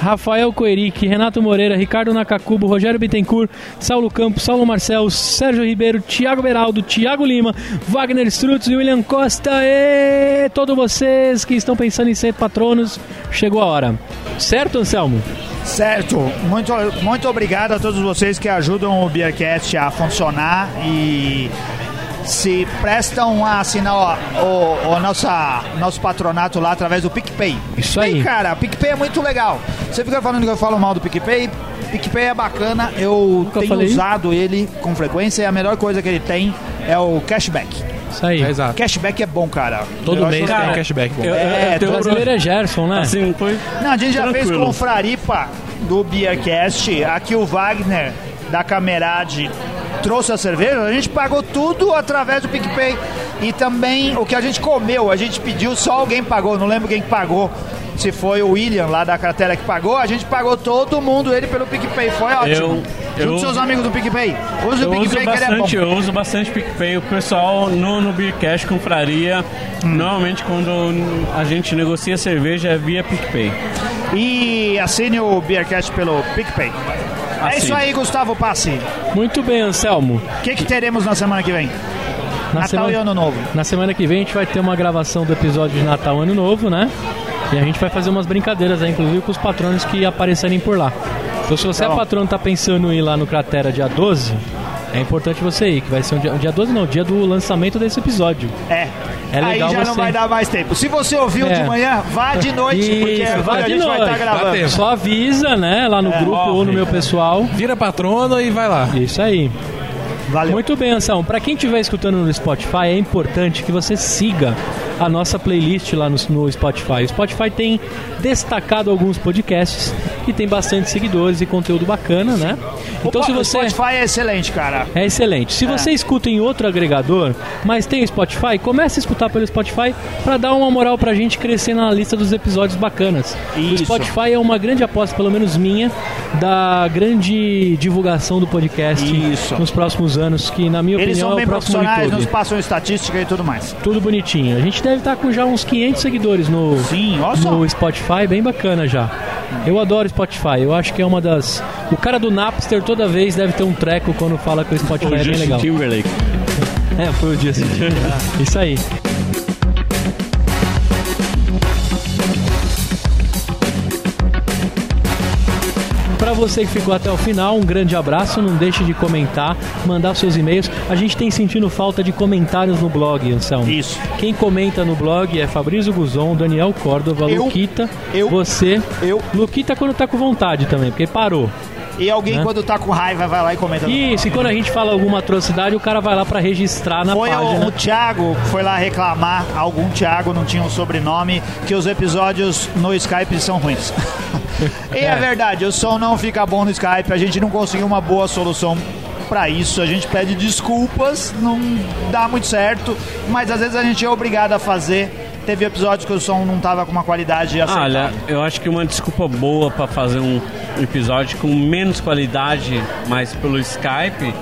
Rafael Coeric, Renato Moreira, Ricardo Nakakubo, Rogério Bittencourt, Saulo Campos, Saulo Marcel, Sérgio Ribeiro, Thiago Beraldo, Thiago Lima, Wagner Strutz, William Costa e todos vocês que estão pensando em ser patronos, chegou a hora. Certo, Anselmo? Certo, muito, muito obrigado a todos vocês que ajudam o Beercast a funcionar e se prestam a assinar ó, o, o nossa, nosso patronato lá através do PicPay. Isso PicPay, aí. cara, PicPay é muito legal. Você fica falando que eu falo mal do PicPay, PicPay é bacana, eu tenho falei. usado ele com frequência e a melhor coisa que ele tem é o cashback. Isso aí. É, exato. Cashback é bom, cara. Todo Eu mês tem um cashback bom. eu- É, eu tenho O brasileiro é Gerson, né? Assim, foi. Não, a gente já fez Tranquilo. com o Fraripa do Beercast. Aqui o Wagner da Camerade trouxe a cerveja. A gente pagou tudo através do PicPay. E também o que a gente comeu, a gente pediu, só alguém pagou. Não lembro quem que pagou. Se foi o William lá da Cratera que pagou, a gente pagou todo mundo ele pelo PicPay. Foi ótimo. Eu- Junto eu- seus amigos do PicPay. Use o uso PicPay que ele é bom. bastante, eu uso bastante PicPay. O pessoal no, no Beercast compraria. Hum. Normalmente quando a gente negocia cerveja é via PicPay. E assine o Beercast pelo PicPay. É isso aí, Gustavo Passi. Muito bem, Anselmo. O que, que teremos na semana que vem? Na Natal semana, e Ano Novo. Na semana que vem a gente vai ter uma gravação do episódio de Natal Ano Novo, né? E a gente vai fazer umas brincadeiras aí, inclusive com os patronos que aparecerem por lá. Então se você Tá é bom. patrono e tá pensando em ir lá no Cratera dia 12, é importante você ir, que vai ser um dia, um dia 12 não, dia do lançamento desse episódio. É. É legal Aí já não você- vai dar mais tempo. Se você ouviu É. de manhã, vá de noite, porque Isso, é vá a gente vai noite. estar Dá gravando. Só avisa, né, lá no grupo ou no meu pessoal. Vira patrono e vai lá. Isso aí. Valeu. Muito bem, Anselmo. Para quem estiver escutando no Spotify, é importante que você siga a nossa playlist lá no, no Spotify. O Spotify tem destacado alguns podcasts que tem bastante seguidores e conteúdo bacana, né? Então, se você. O Spotify é excelente, cara. É excelente. Se você escuta em outro agregador, mas tem o Spotify, comece a escutar pelo Spotify para dar uma moral pra gente crescer na lista dos episódios bacanas. Isso. O Spotify é uma grande aposta, pelo menos minha, da grande divulgação do podcast Isso. nos próximos anos, que na minha Eles opinião são é bem o próximo profissionais, nos YouTube. passam estatística e tudo mais. Tudo bonitinho. A gente deve estar com já uns 500 seguidores no, Sim, no Spotify, bem bacana já. Eu adoro Spotify, eu acho que é uma das. O cara do Napster toda vez deve ter um treco quando fala que o Spotify O é bem Justin legal. Timberlake. É, foi o dia seguinte. Isso aí. Você que ficou até o final, um grande abraço. Não deixe de comentar, mandar seus e-mails. A gente tem sentindo falta de comentários no blog, Anselmo. Isso. Quem comenta no blog é Fabrício Guzon, Daniel Córdova, Eu. Luquita, Eu. você. Eu. Luquita quando tá com vontade também, porque parou. E alguém, Né? quando tá com raiva, vai lá e comenta. Isso, e quando a gente fala alguma atrocidade, o cara vai lá para registrar na Foi página. o Thiago que foi lá reclamar, algum Thiago não tinha um sobrenome, que os episódios no Skype são ruins. e é. verdade, o som não fica bom no Skype, a gente não conseguiu uma boa solução pra isso, a gente pede desculpas, não dá muito certo, mas às vezes a gente é obrigado a fazer. Teve episódios que o som não tava com uma qualidade aceitável. olha, eu acho que uma desculpa boa pra fazer um episódio com menos qualidade, mas pelo Skype,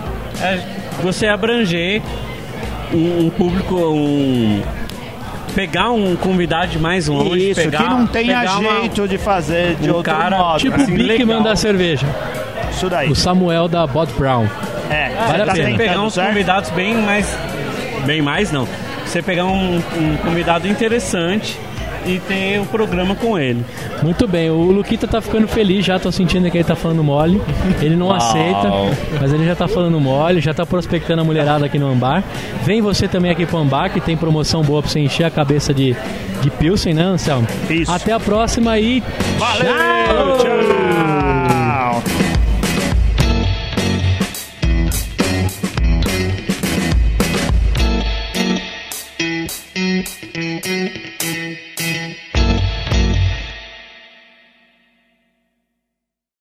é você abranger um, um público, um pegar um convidado de mais longe, Isso, pegar, que não tenha pegar uma- jeito de fazer de um outro cara, modo. Tipo assim, o Bigman da cerveja. Isso daí. O Samuel da Bot Brown. É, Vale a tá pena. pegar uns certo? convidados bem mais. Bem mais não. Você pegar um, um convidado interessante e ter o programa com ele. Muito bem, o Luquita tá ficando feliz já, tô sentindo que ele tá falando mole. Ele não aceita, mas ele já tá falando mole, já tá prospectando a mulherada aqui no Ambar. Vem você também aqui pro Ambar, que tem promoção boa pra você encher a cabeça de, de Pilsen, né, Anselmo? Isso. Até a próxima e Valeu, tchau.